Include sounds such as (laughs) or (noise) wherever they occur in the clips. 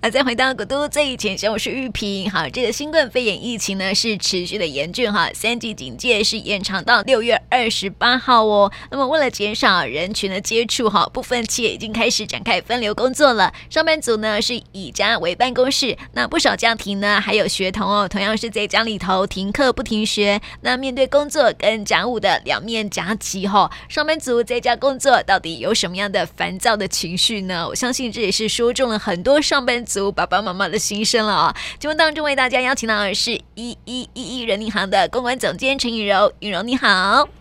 啊，再回到古都最前线，我是玉萍。好，这个新冠肺炎疫情呢是持续的严峻哈，三级警戒是延长到六月二十八号哦。那么为了减少人群的接触哈，部分企业已经开始展开分流工作了。上班族呢是以家为办公室，那不少家庭呢还有学童哦，同样是在家里头停课不停学。那面对工作跟家务的两面夹击哈，上班族在家工作到底有什么样的烦躁的情绪呢？我相信这也是说中了很多上班族爸爸妈妈的心声了啊！节目当中为大家邀请到的是一一一一人银行的公关总监陈雨柔，雨柔你好。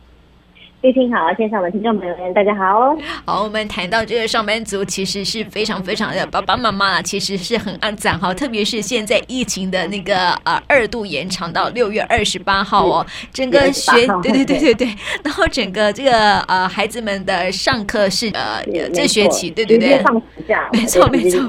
玉萍好，线上的听众朋友们，大家好。好，我们谈到这个上班族，其实是非常非常的爸爸妈妈其实是很暗赞哈。特别是现在疫情的那个呃二度延长到六月二十八号哦，整个学对对对对对，(laughs) 然后整个这个呃孩子们的上课是呃这学期对对对，(laughs) 放暑假，没错没错，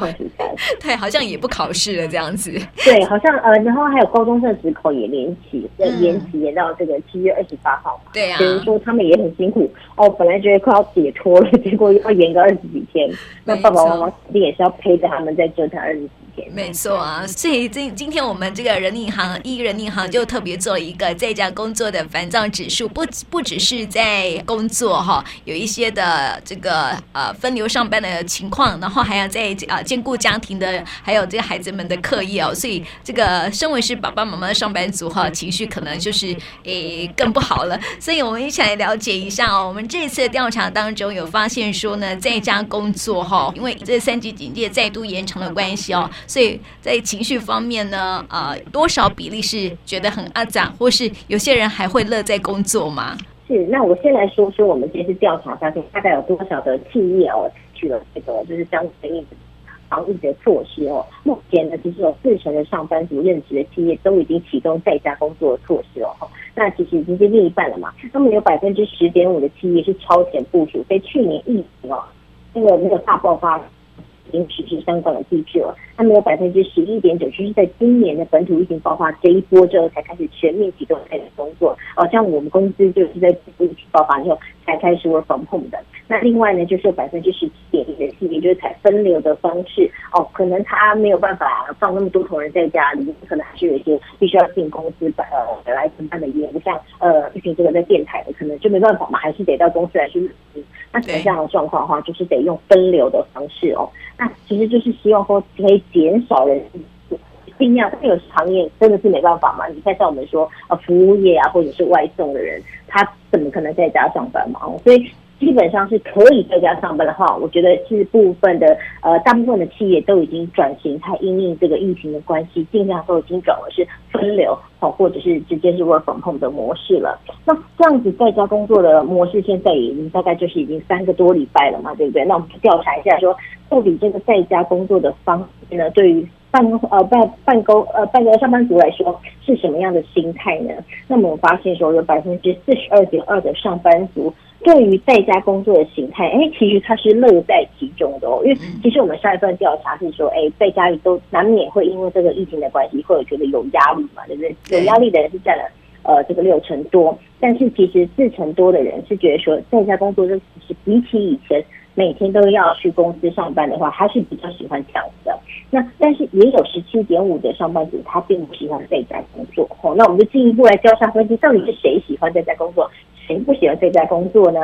对，好像也不考试了这样子。对，好像呃，然后还有高中生的职考也延期，延期延到这个七月二十八号嘛。对啊，比如说他们也。很辛苦。哦，本来觉得快要解脱了，(laughs) 结果又要延个二十几天，那爸爸妈妈肯定也是要陪着他们再折腾二十几天。没错啊，所以今今天我们这个人银行一人银行就特别做了一个在家工作的烦躁指数，不不只是在工作哈，有一些的这个呃分流上班的情况，然后还要在啊兼顾家庭的，还有这个孩子们的课业哦，所以这个身为是爸爸妈妈的上班族哈，情绪可能就是诶更不好了。所以我们一起来了解。一下哦，我们这次的调查当中有发现说呢，在家工作哈，因为这三级警戒再度延长的关系哦，所以在情绪方面呢，呃，多少比例是觉得很阿展，或是有些人还会乐在工作吗？是，那我先来说说我们这次调查发现，大概有多少的企业哦，采取了这个就是相对应的防疫的措施哦。目前呢，其实有四成的上班族任职的企业都已经启动在家工作的措施哦。那其实已经是另一半了嘛，那么有百分之十点五的企业是超前部署，在去年疫情哦，那个那个大爆发已经实施相关的机制了。那么有百分之十一点九，就是在今年的本土疫情爆发这一波之后，才开始全面启动开始工作。哦，像我们公司就是在疫情爆发之后才开始 work from home 的。那另外呢，就是有百分之十七点一的企业就是采分流的方式哦，可能他没有办法放那么多同仁在家里，可能还是有一些必须要进公司呃来承办的业务，像呃毕竟这个在电台的，可能就没办法嘛，还是得到公司来去。那这样的状况的话，就是得用分流的方式哦。那其实就是希望说可以减少人尽量，因为有些行业真的是没办法嘛。你看像我们说呃服务业啊，或者是外送的人，他怎么可能在家上班嘛？所以。基本上是可以在家上班的话，我觉得是部分的呃，大部分的企业都已经转型，它因应这个疫情的关系，尽量都已经转为是分流，好，或者是直接是 work from home 的模式了。那这样子在家工作的模式，现在已经大概就是已经三个多礼拜了嘛，对不对？那我们去调查一下说，说到底这个在家工作的方式呢，对于办呃办办公呃办公上班族来说是什么样的心态呢？那么我们发现说，有百分之四十二点二的上班族。对于在家工作的形态，哎，其实他是乐在其中的哦。因为其实我们上一份调查是说，哎，在家里都难免会因为这个疫情的关系，会有觉得有压力嘛，对不对？有压力的人是占了呃这个六成多，但是其实四成多的人是觉得说，在家工作这其实比起以前每天都要去公司上班的话，还是比较喜欢这样子的。那但是也有十七点五的上班族他并不喜欢在家工作。哦，那我们就进一步来交叉分析，到底是谁喜欢在家工作？谁不喜欢在家工作呢？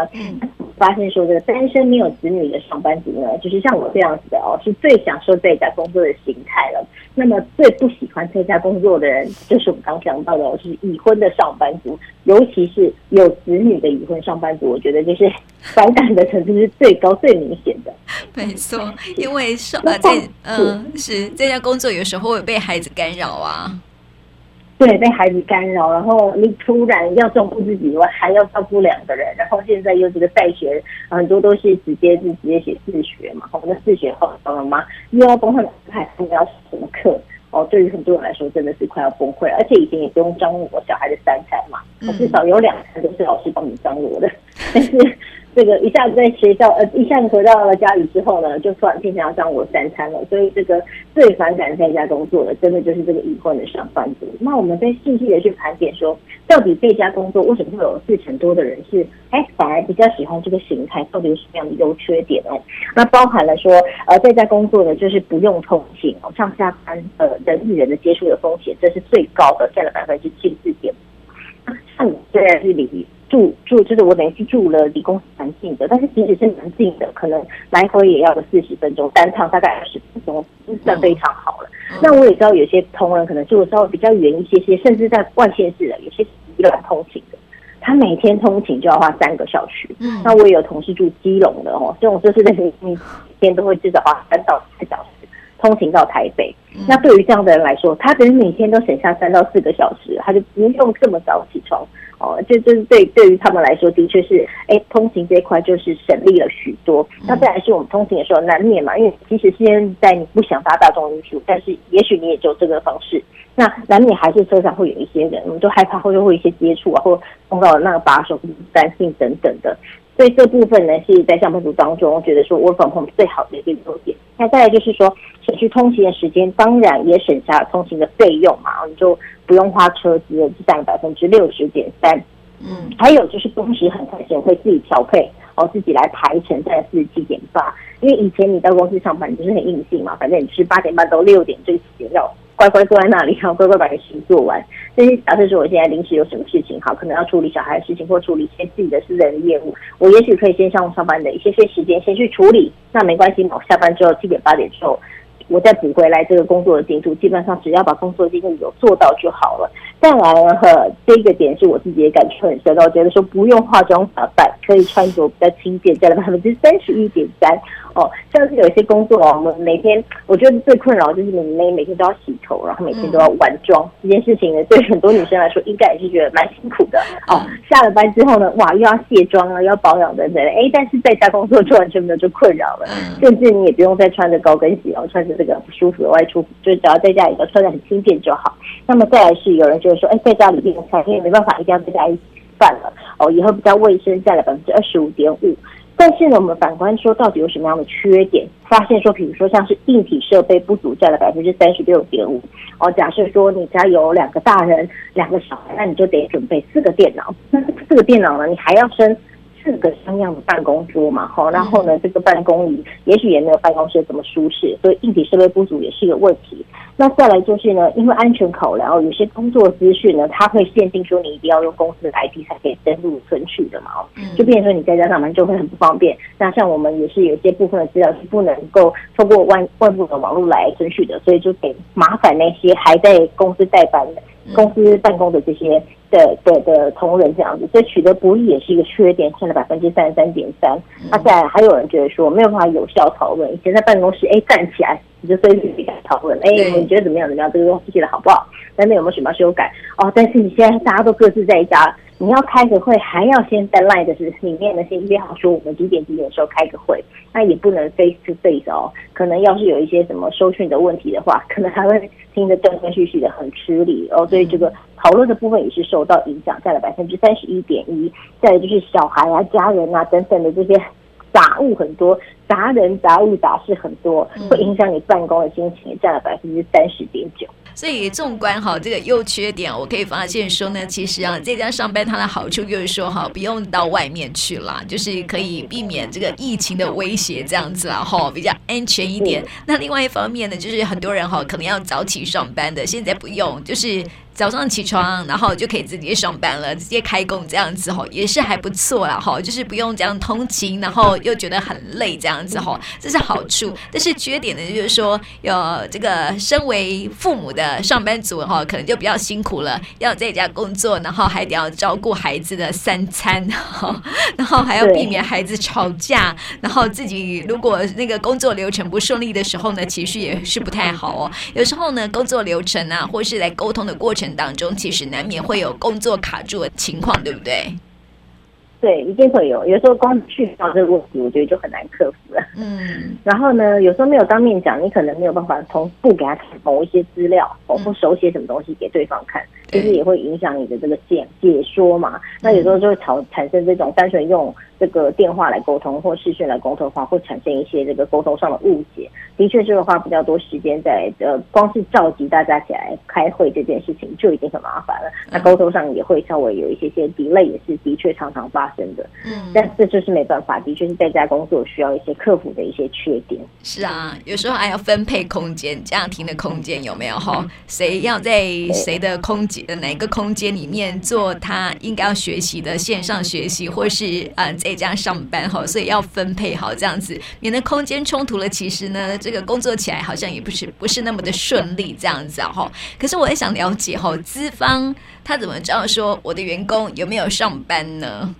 发现说这个单身没有子女的上班族呢，就是像我这样子的哦，是最享受在家工作的形态了。那么最不喜欢在家工作的人，就是我们刚讲到的，哦就是已婚的上班族，尤其是有子女的已婚上班族，我觉得就是反感的程度是最高、最明显的。没错，因为上呃在嗯是在家工作有时候会被孩子干扰啊。对，被孩子干扰，然后你突然要照顾自己以外，还要照顾两个人，然后现在又这个在学，很多都是直接是直接写自学嘛，我们的自学后，懂了吗？又要崩溃，还不知道什么课哦。对于很多人来说，真的是快要崩溃了，而且以前也不用张罗小孩的三餐嘛，至少有两餐都是老师帮你张罗的，但是这个一下子在学校，呃，一下子回到了家里之后呢，就突然变成要上我三餐了。所以这个最反感在家工作的，真的就是这个已婚的上班族。那我们再细细的去盘点说，到底在家工作为什么会有四成多的人是，哎，反而比较喜欢这个形态，到底有什么样的优缺点哦？那包含了说，呃，在家工作呢就是不用通勤，上下班呃人与人的接触的风险，这是最高的，占了百分之七十四点。像你虽然是离。住住就是我等于是住了离公司蛮近的，但是即使是蛮近的，可能来回也要个四十分钟，单趟大概二十分钟，算非常好了。嗯、那我也知道有些同仁可能住的稍微比较远一些些，甚至在外县市的，有些宜兰通勤的，他每天通勤就要花三个小时。嗯，那我也有同事住基隆的哦，这种就是在每每天都会至少花三到四个小时通勤到台北。嗯、那对于这样的人来说，他等于每天都省下三到四个小时，他就不用这么早起床。哦，这就是对对于他们来说，的确是，哎，通勤这一块就是省力了许多。那再来是我们通勤的时候难免嘛，因为其实现在你不想搭大众运输，但是也许你也就这个方式，那难免还是车上会有一些人，我们就害怕会会有一些接触啊，或碰到那个把手、担心等等的。所以这部分呢，是在上班族当中，我觉得说 work from home 最好的一个优点。那再来就是说，省去通勤的时间，当然也省下了通勤的费用嘛，你就不用花车资了，就占了百分之六十点三。嗯，还有就是工时很弹性，会自己调配哦，自己来排程，在四十七点八。因为以前你到公司上班，你就是很硬性嘛，反正你是八点半到六点这个时间要乖乖坐在那里，然后乖乖把事情做完。但是假设说我现在临时有什么事情，好，可能要处理小孩的事情，或处理一些自己的私人的业务，我也许可以先上上班的一些些时间先去处理，那没关系嘛，我下班之后七点八点之后，我再补回来这个工作的进度，基本上只要把工作进度有做到就好了。再来呢，呵，这个点是我自己也感触很深的，我觉得说不用化妆打扮，可以穿着比较轻便，占了百分之三十一点三。哦，像是有一些工作哦，我们每天我觉得最困扰就是你每每天都要洗头，然后每天都要晚妆，这件事情呢，对很多女生来说应该也是觉得蛮辛苦的。哦，下了班之后呢，哇，又要卸妆啊，又要保养等等。哎，但是在家工作就完全没有这困扰了，甚至你也不用再穿着高跟鞋然后，穿着这个不舒服的外出服，就只要在家里头穿的很轻便就好。那么再来是有人就是说，哎，在家里面的菜，因为没办法一定要在家一起饭了哦，以后比较卫生，占了百分之二十五点五。但是呢，我们反观说，到底有什么样的缺点？发现说，比如说像是硬体设备不足，占了百分之三十六点五。哦，假设说你家有两个大人，两个小孩，那你就得准备四个电脑。那这四个电脑呢，你还要升。四个像样的办公桌嘛，好，然后呢，这个办公椅也许也没有办公室这么舒适，所以硬体设备不足也是一个问题。那再来就是呢，因为安全考量，有些工作资讯呢，它会限定说你一定要用公司的 IP 才可以登录存取的嘛，哦就变成说你在家上班就会很不方便。那像我们也是有些部分的资料是不能够透过外外部的网络来存取的，所以就得麻烦那些还在公司代班的。公司办公的这些的的的同仁这样子，所以取得不易也是一个缺点，占了百分之三十三点三。那再来还有人觉得说没有办法有效讨论，以前在办公室哎站起来你就随时可以讨论，哎你觉得怎么样怎么样，这个东西写的好不好？那那有没有什么修改？哦，但是你现在大家都各自在家。你要开个会，还要先在 Line 的是里面呢，先约好说我们几点几点的时候开个会，那也不能 face to face 哦。可能要是有一些什么收讯的问题的话，可能还会听得断断续续的，很吃力哦。所以这个讨论的部分也是受到影响，占了百分之三十一点一。再来就是小孩啊、家人啊等等的这些杂物很多，杂人杂物杂事很多，会影响你办公的心情，占了百分之三十点九。所以纵观哈这个优缺点，我可以发现说呢，其实啊在家上班它的好处就是说哈不用到外面去了，就是可以避免这个疫情的威胁这样子啊哈，比较安全一点。那另外一方面呢，就是很多人哈可能要早起上班的，现在不用，就是。早上起床，然后就可以直接上班了，直接开工这样子吼，也是还不错啦吼，就是不用这样通勤，然后又觉得很累这样子吼，这是好处。但是缺点呢，就是说有这个身为父母的上班族哈，可能就比较辛苦了，要在家工作，然后还得要照顾孩子的三餐，(laughs) 然后还要避免孩子吵架，然后自己如果那个工作流程不顺利的时候呢，情绪也是不太好哦。有时候呢，工作流程啊，或是来沟通的过程。当中其实难免会有工作卡住的情况，对不对？对，一定会有。有时候光去到这个问题，我觉得就很难克服。了。嗯，然后呢，有时候没有当面讲，你可能没有办法同步给他某一些资料，或或手写什么东西给对方看，其实也会影响你的这个解解说嘛。那有时候就会产产生这种单纯用这个电话来沟通或视讯来沟通的话，会产生一些这个沟通上的误解。的确是会花比较多时间在呃，光是召集大家起来开会这件事情就已经很麻烦了。那沟通上也会稍微有一些些 delay，也是的确常常发生的。嗯，但这就是没办法，的确是在家工作需要一些克服的一些缺点。是啊，有时候还要分配空间，家庭的空间有没有哈？谁要在谁的空间的哪个空间里面做他应该要学习的线上学习，或是啊在家上班哈？所以要分配好这样子，免得空间冲突了。其实呢，这个工作起来好像也不是不是那么的顺利这样子啊哈。可是我也想了解哈，资方他怎么知道说我的员工有没有上班呢？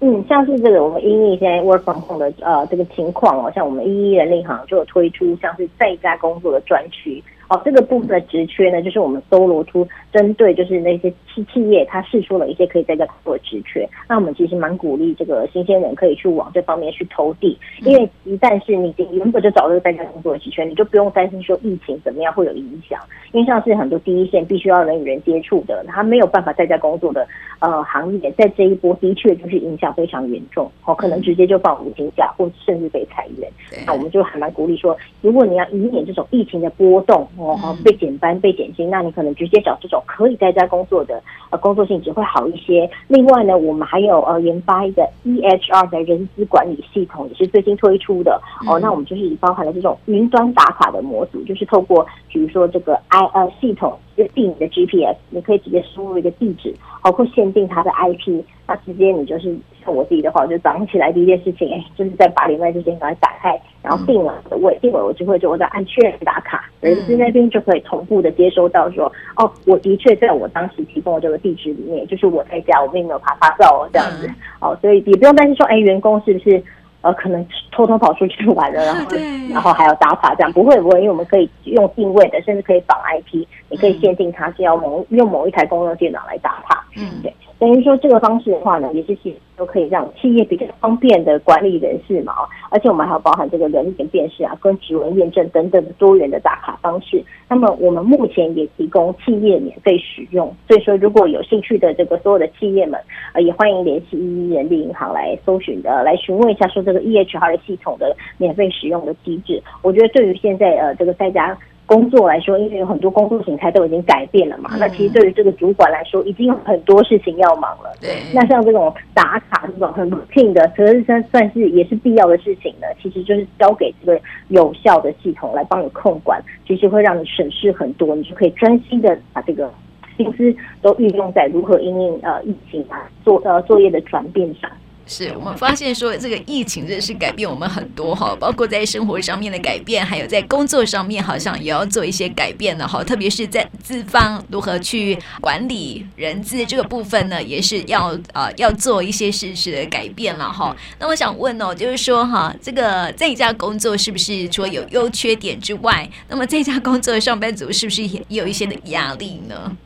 嗯，像是这个我们一一现在 work from home 的呃这个情况哦，像我们一一人力行就有推出像是在家工作的专区。哦，这个部分的职缺呢，就是我们搜罗出针对就是那些企企业，它试出了一些可以在家工作的职缺。那我们其实蛮鼓励这个新鲜人可以去往这方面去投递，因为一旦是你原本就找这个在家工作的职缺，你就不用担心说疫情怎么样会有影响。因为像是很多第一线必须要人与人接触的，他没有办法在家工作的呃行业，在这一波的确就是影响非常严重。哦，可能直接就放无薪假，或甚至被裁员。那我们就还蛮鼓励说，如果你要以免这种疫情的波动。哦，被减班、被减薪，那你可能直接找这种可以在家工作的，呃，工作性质会好一些。另外呢，我们还有呃研发一个 EHR 的人资管理系统，也是最新推出的。哦，那我们就是包含了这种云端打卡的模组，就是透过比如说这个 I 呃系统就定你的 GPS，你可以直接输入一个地址，包括限定它的 IP，那直接你就是像。我自己的话，我就早上起来第一件事情，哎，就是在八点半之前把它打开，然后定了我的位，定了我就会就我再按确认打卡，人资那边就可以同步的接收到说，哦，我的确在我当时提供的这个地址里面，就是我在家，我并没有爬发照哦，这样子，哦，所以也不用担心说，哎，员工是不是呃可能偷偷跑出去玩了，然后然后还要打卡这样，不会不会，因为我们可以用定位的，甚至可以绑 IP，你可以限定他是要某用某一台公用电脑来打卡，嗯，对。等于说这个方式的话呢，也是其实都可以让企业比较方便的管理人事嘛，而且我们还有包含这个人脸辨识啊，跟指纹验证等等的多元的打卡方式。那么我们目前也提供企业免费使用，所以说如果有兴趣的这个所有的企业们，呃，也欢迎联系一一人力银行来搜寻的，来询问一下说这个 EHR 系统的免费使用的机制。我觉得对于现在呃这个在家。工作来说，因为有很多工作形态都已经改变了嘛，嗯、那其实对于这个主管来说，已经有很多事情要忙了。对，那像这种打卡这种很 routine 的，可是算算是也是必要的事情呢。其实就是交给这个有效的系统来帮你控管，其实会让你省事很多，你就可以专心的把这个心思都运用在如何应应呃疫情啊作呃作业的转变上。是我们发现说，这个疫情真的是改变我们很多哈，包括在生活上面的改变，还有在工作上面，好像也要做一些改变了哈。特别是在资方如何去管理人资这个部分呢，也是要啊、要做一些事实的改变了哈。那我想问哦，就是说哈，这个在家工作是不是除了有优缺点之外，那么在家工作的上班族是不是也有一些的压力呢？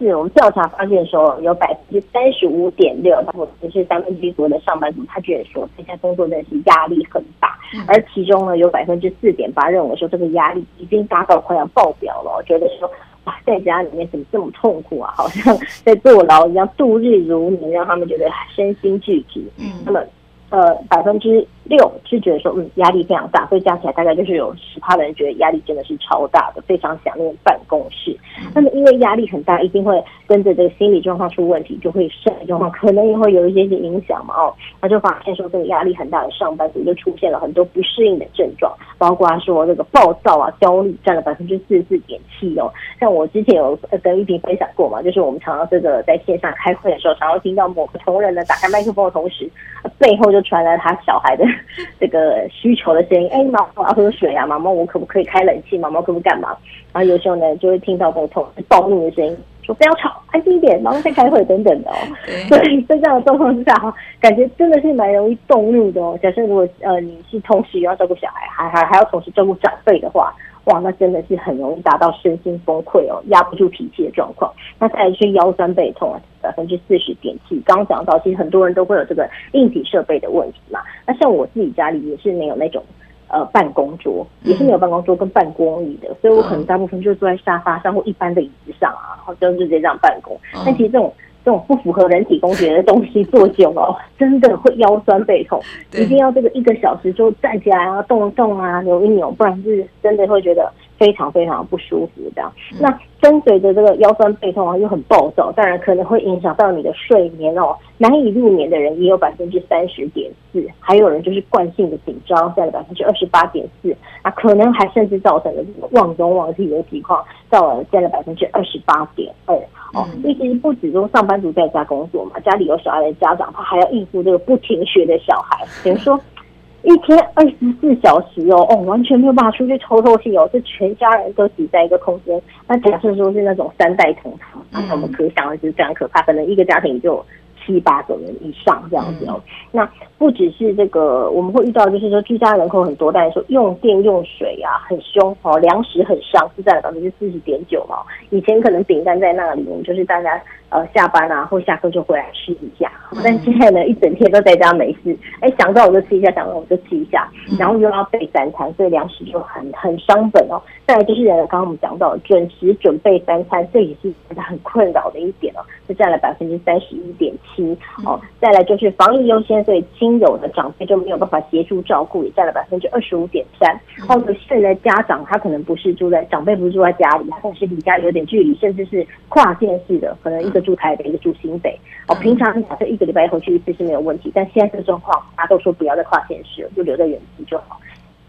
是我们调查发现说，有百分之三十五点六，或者是三分之一左右的上班族，他觉得说参加工作真的是压力很大，而其中呢，有百分之四点八认为说这个压力已经达到快要爆表了，觉得说哇，在家里面怎么这么痛苦啊，好像在坐牢一样，度日如年，让他们觉得身心俱疲。嗯，那么呃，百分之。六是觉得说，嗯，压力非常大，所以加起来大概就是有十趴的人觉得压力真的是超大的，非常想念办公室。那么因为压力很大，一定会跟着这个心理状况出问题，就会身体状况可能也会有一些些影响嘛。哦，他就发现说，这个压力很大的上班族就出现了很多不适应的症状，包括说这个暴躁啊、焦虑占了百分之四十四点七哦。像我之前有跟玉萍分享过嘛，就是我们常常这个在线上开会的时候，常常听到某个同仁呢打开麦克风的同时，背后就传来他小孩的。(laughs) 这个需求的声音，哎，妈妈我要喝水啊，妈妈我可不可以开冷气？妈妈可不可以干嘛？然后有时候呢，就会听到这种同事暴怒的声音，说不要吵，安静一点，妈妈在开会等等的哦。对，在这样的状况之下哈，感觉真的是蛮容易动怒的哦。假设如果呃你是同时要照顾小孩，还还还要同时照顾长辈的话，哇，那真的是很容易达到身心崩溃哦，压不住脾气的状况。那再来是腰酸背痛啊，百分之四十点七。刚刚讲到，其实很多人都会有这个硬体设备的问题嘛。那像我自己家里也是没有那种呃办公桌，也是没有办公桌跟办公椅的，嗯、所以我可能大部分就坐在沙发上或一般的椅子上啊，然后就直接这样办公。嗯、但其实这种。这种不符合人体工学的东西坐久了，(laughs) 真的会腰酸背痛。一定要这个一个小时就站起来啊，动一动啊，扭一扭，不然是真的会觉得非常非常不舒服。这样，那跟随着这个腰酸背痛啊，又很暴躁，当然可能会影响到你的睡眠哦。难以入眠的人也有百分之三十点四，还有人就是惯性的紧张，占了百分之二十八点四。啊，可能还甚至造成了这个忘东忘西的情况，到了占了百分之二十八点二。哦，因为其实不止说上班族在家工作嘛，家里有小孩的家长，他还要应付这个不停学的小孩，等于说一天二十四小时哦，哦，完全没有办法出去透透气哦，这全家人都挤在一个空间。那假设说是那种三代同堂，那我们可想而知非常可怕，可能一个家庭就。七八个人以上这样子哦，嗯、那不只是这个，我们会遇到就是说居家人口很多，但是说用电用水啊很凶哦，粮食很伤，是占了百分之四十点九嘛。以前可能饼干在那里，我们就是大家呃下班啊或下课就回来吃一下，但现在呢一整天都在家没事，哎想到我就吃一下，想到我就吃一下，然后又要备三餐，所以粮食就很很伤本哦。再来就是刚刚我们讲到准时准备三餐，这也是很困扰的一点哦，就占了百分之三十一点七。哦，再来就是防疫优先，所以亲友的长辈就没有办法协助照顾，也占了百分之二十五点三。或者现在家长他可能不是住在长辈不是住在家里，他可能是离家里有点距离，甚至是跨县市的，可能一个住台北，一个住新北。哦，平常假设一个礼拜回去一次是没有问题，但现在这个状况，大家都说不要再跨县市了，就留在原地就好。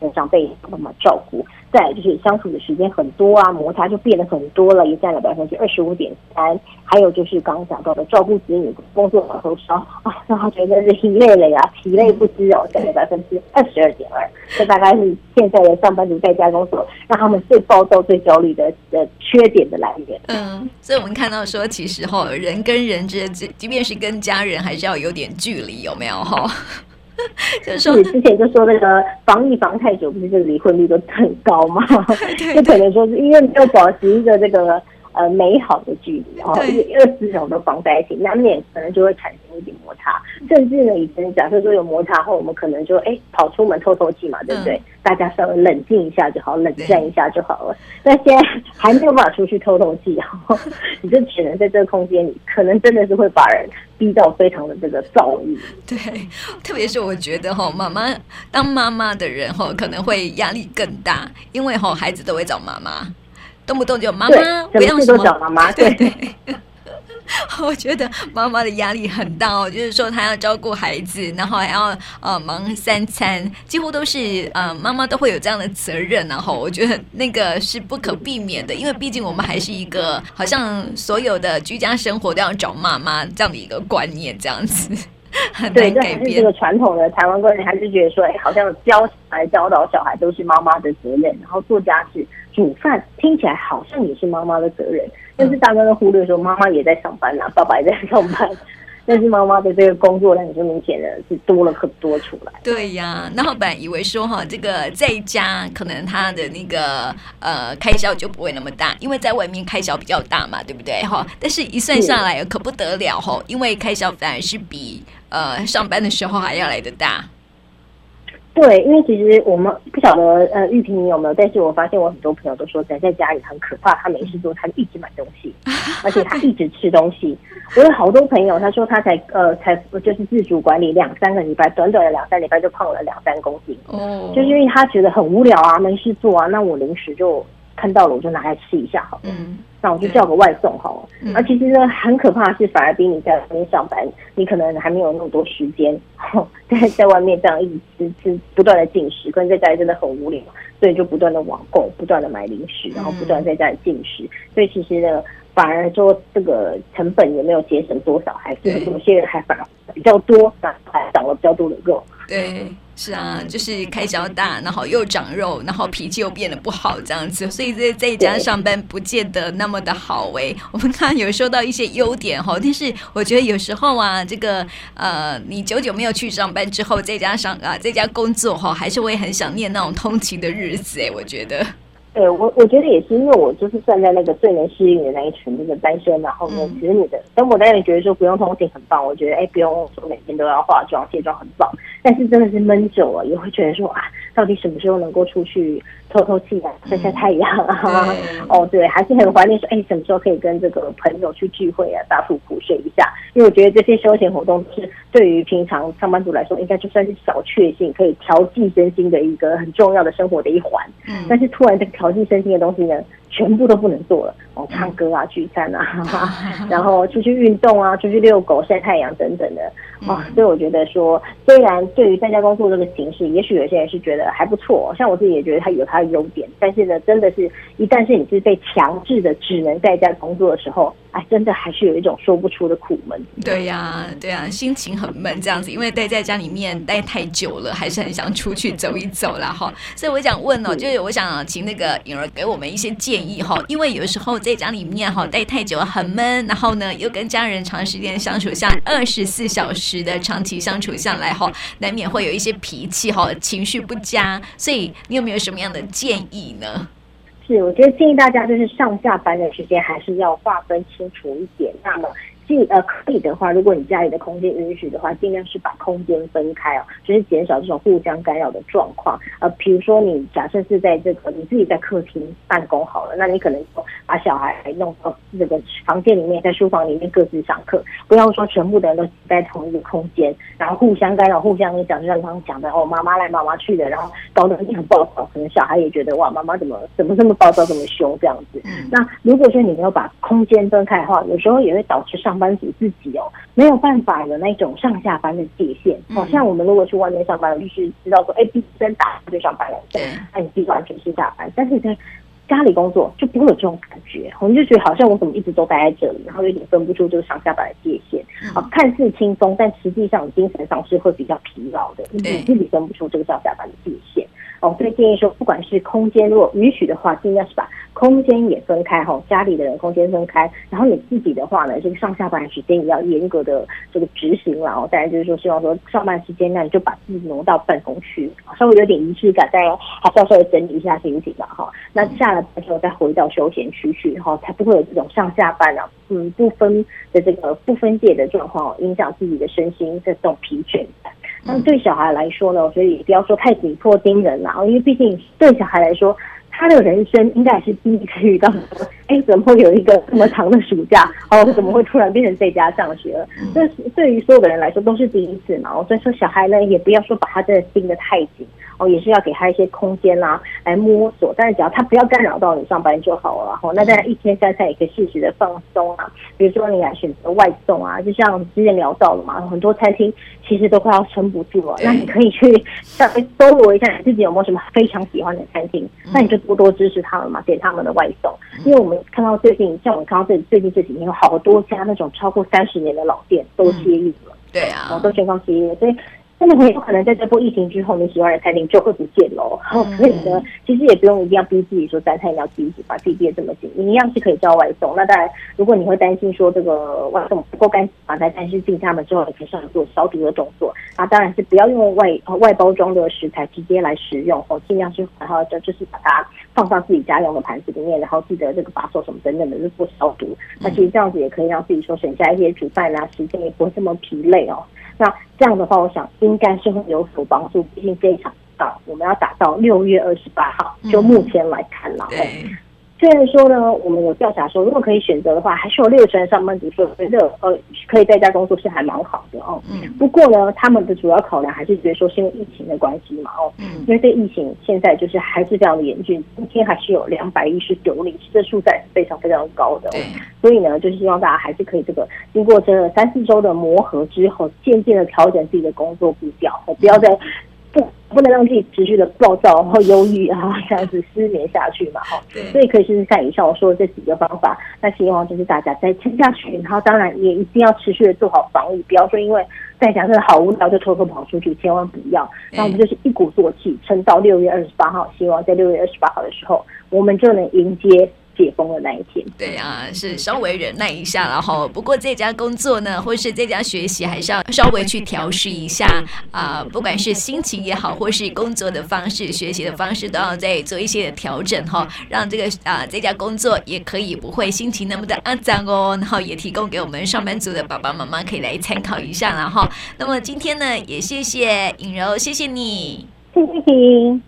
长辈怎么照顾？再就是相处的时间很多啊，摩擦就变得很多了，也占了百分之二十五点三。还有就是刚刚讲到的照顾子女、工作老头烧啊，让他觉得是累了呀，疲累不知哦，占了百分之二十二点二。这大概是现在的上班族在家工作让他们最暴躁、最焦虑的的缺点的来源。嗯，所以我们看到说，其实哈，人跟人之间，即便是跟家人，还是要有点距离，有没有哈？(laughs) 就是你，之前就说那个防疫防太久，不是这个离婚率都很高吗？(laughs) (laughs) 就可能说是因为没有保持一个这个呃美好的距离哦，因为二十种都绑在一起，难免可能就会产生一点摩擦。甚至呢，以前假设说有摩擦后，我们可能就哎跑出门透透气嘛，对不对？嗯、大家稍微冷静一下就好，冷战一下就好了。那对现在还没有办法出去透透气，然后 (laughs) 你就只能在这个空间里，可能真的是会把人逼到非常的这个躁郁。对，特别是我觉得哈，妈妈当妈妈的人哈，可能会压力更大，因为哈孩子都会找妈妈，动不动就妈妈，不要什么妈妈，对 (laughs) 对。(laughs) 我觉得妈妈的压力很大哦，就是说她要照顾孩子，然后还要呃忙三餐，几乎都是呃妈妈都会有这样的责任，然后我觉得那个是不可避免的，因为毕竟我们还是一个好像所有的居家生活都要找妈妈这样的一个观念，这样子 (laughs) 对，这还是这个传统的台湾观念，还是觉得说，哎，好像教小孩教导小孩都是妈妈的责任，然后做家事、煮饭，听起来好像也是妈妈的责任。但是大家都忽略说，妈妈也在上班呐、啊，爸爸也在上班，但是妈妈的这个工作量就明显的是多了很多出来。对呀，那我本来以为说哈，这个在家可能他的那个呃开销就不会那么大，因为在外面开销比较大嘛，对不对哈？但是一算下来可不得了哈，因为开销反而是比呃上班的时候还要来的大。对，因为其实我们不晓得，呃，玉萍你有没有？但是我发现我很多朋友都说宅在家里很可怕，他没事做，他就一直买东西，(laughs) 而且他一直吃东西。我有好多朋友，他说他才呃才就是自主管理两三个礼拜，短短的两三礼拜就胖了两三公斤。哦，就是因为他觉得很无聊啊，没事做啊，那我零食就看到了，我就拿来吃一下好了。嗯。那我就叫个外送好了。嗯、而其实呢，很可怕的是，反而比你在外面上班，你可能还没有那么多时间，(laughs) 在在外面这样一直吃吃，不断的进食，跟在家里真的很无聊，所以就不断的网购，不断的买零食，然后不断在家里进食，嗯、所以其实呢，反而说这个成本也没有节省多少，还是有些人还反而比较多，那还长了比较多的肉。对。是啊，就是开销大，然后又长肉，然后脾气又变得不好，这样子，所以在在家上班不见得那么的好诶。(laughs) 我们看有说到一些优点哈，但是我觉得有时候啊，这个呃，你久久没有去上班之后，在家上啊，在家工作哈，还是会很想念那种通勤的日子哎。我觉得。对我，我觉得也是，因为我就是站在那个最能适应的那一群，那个单身，然后呢，子女的。但我当然觉得说不用通勤很棒，我觉得哎，不用说每天都要化妆卸妆很棒。但是真的是闷久了，也会觉得说啊，到底什么时候能够出去透透气啊，晒晒太阳啊？哦，对，还是很怀念说，哎，什么时候可以跟这个朋友去聚会啊，大吐苦水一下？因为我觉得这些休闲活动是对于平常上班族来说，应该就算是小确幸，可以调剂身心的一个很重要的生活的一环。嗯，但是突然这个。调剂身心的东西呢，全部都不能做了哦，唱歌啊，聚餐啊，(laughs) 然后出去运动啊，出去遛狗、晒太阳等等的啊、哦，所以我觉得说，虽然对于在家工作这个形式，也许有些人是觉得还不错，像我自己也觉得它有它的优点，但是呢，真的是一旦是你是被强制的只能在家工作的时候。哎，真的还是有一种说不出的苦闷。对呀、对呀、心情很闷这样子，因为待在家里面待太久了，还是很想出去走一走啦。哈。所以我想问哦，就是我想请那个颖儿给我们一些建议哈，因为有时候在家里面哈待太久很闷，然后呢又跟家人长时间相处，像二十四小时的长期相处下来哈，难免会有一些脾气哈，情绪不佳。所以你有没有什么样的建议呢？是，我觉得建议大家就是上下班的时间还是要划分清楚一点。那么。呃，可以的话，如果你家里的空间允许的话，尽量是把空间分开哦，就是减少这种互相干扰的状况。呃，比如说你假设是在这个你自己在客厅办公好了，那你可能把小孩弄到这个房间里面，在书房里面各自上课，不要说全部的人都挤在同一个空间，然后互相干扰、互相影响，就像刚刚讲的哦，妈妈来妈妈去的，然后搞得你很暴躁，可能小孩也觉得哇，妈妈怎么怎么这么暴躁，这么凶这样子。那如果说你没有把空间分开的话，有时候也会导致上班族自己哦，没有办法有那种上下班的界限。好、嗯、像我们如果去外面上班，就是知道说，哎，闭灯打就上班了，对，那你必须完全是下班。但是在家里工作就不会有这种感觉，我们就觉得好像我怎么一直都待在这里，然后有点分不出这个上下班的界限。啊、嗯，看似轻松，但实际上精神上是会比较疲劳的，你自己分不出这个上下班的界限。哦，所以建议说，不管是空间如果允许的话，尽量是把空间也分开哈，家里的人空间分开，然后你自己的话呢，这个上下班时间也要严格的这个执行了哦。当然就是说，希望说上班时间那你就把自己挪到办公区，稍微有点仪式感，但还是要稍微整理一下心情吧哈。那下了班之后再回到休闲区去哈，才不会有这种上下班啊，嗯，不分的这个不分界的状况，影响自己的身心的这种疲倦感。那对小孩来说呢，我觉得也不要说太紧迫盯人了，因为毕竟对小孩来说，他的人生应该也是第一次遇到说，哎，(laughs) 怎么会有一个这么长的暑假？哦，(laughs) 怎么会突然变成在家上学了？这对于所有的人来说都是第一次嘛。哦所以说小孩呢，也不要说把他真的盯得太紧。哦，也是要给他一些空间啦、啊，来摸索。但是只要他不要干扰到你上班就好了。哦，那大家一天三餐也可以适时的放松啊。比如说你来选择外送啊，就像之前聊到了嘛，很多餐厅其实都快要撑不住了。那你可以去稍微搜罗一下你自己有没有什么非常喜欢的餐厅，那你就多多支持他们嘛，点他们的外送。因为我们看到最近，像我们看到这最近这几年有好多家那种超过三十年的老店都歇业了。对啊，哦，都全方歇业，所以。真的很有可能在这波疫情之后，你喜欢的餐厅就会不见喽。所以呢，其实也不用一定要逼自己说三餐一定要自己把自己逼得这么紧，你一样是可以叫外送。那当然，如果你会担心说这个外送不够干净嘛，在但是进他们之后，你可以上来做消毒的动作。那当然是不要用外外包装的食材直接来食用哦，尽量是然后就就是把它放到自己家用的盘子里面，然后记得这个把手什么等等的，就做消毒。那其实这样子也可以让自己说省下一些煮饭啊时间，也不会这么疲累哦。那这样的话，我想应该是会有所帮助。毕竟这一场到，我们要打到六月二十八号，就目前来看了。虽然说呢，我们有调查说，如果可以选择的话，还是有六成的上班族说觉得呃可以在家工作是还蛮好的哦。嗯。不过呢，他们的主要考量还是觉得说是因为疫情的关系嘛哦。嗯。因为这疫情现在就是还是非常的严峻，今天还是有两百一十九例，这数在非常非常高的。对。所以呢，就是希望大家还是可以这个经过这三四周的磨合之后，渐渐的调整自己的工作步调，不要再。不，不能让自己持续的暴躁，然后忧郁啊，这样子失眠下去嘛，哈。对。所以可以试试看以上我说的这几个方法。那希望就是大家再撑下去，然后当然也一定要持续的做好防疫，不要说因为在家真的好无聊就偷偷跑出去，千万不要。那我们就是一鼓作气，撑到六月二十八号。希望在六月二十八号的时候，我们就能迎接。解封的那一天。对啊，是稍微忍耐一下，然后不过在家工作呢，或是在家学习，还是要稍微去调试一下啊、呃，不管是心情也好，或是工作的方式、学习的方式，都要再做一些的调整哈，让这个啊、呃、这家工作也可以不会心情那么的肮脏哦，然后也提供给我们上班族的爸爸妈妈可以来参考一下，然后那么今天呢，也谢谢尹柔，谢谢你，谢谢你。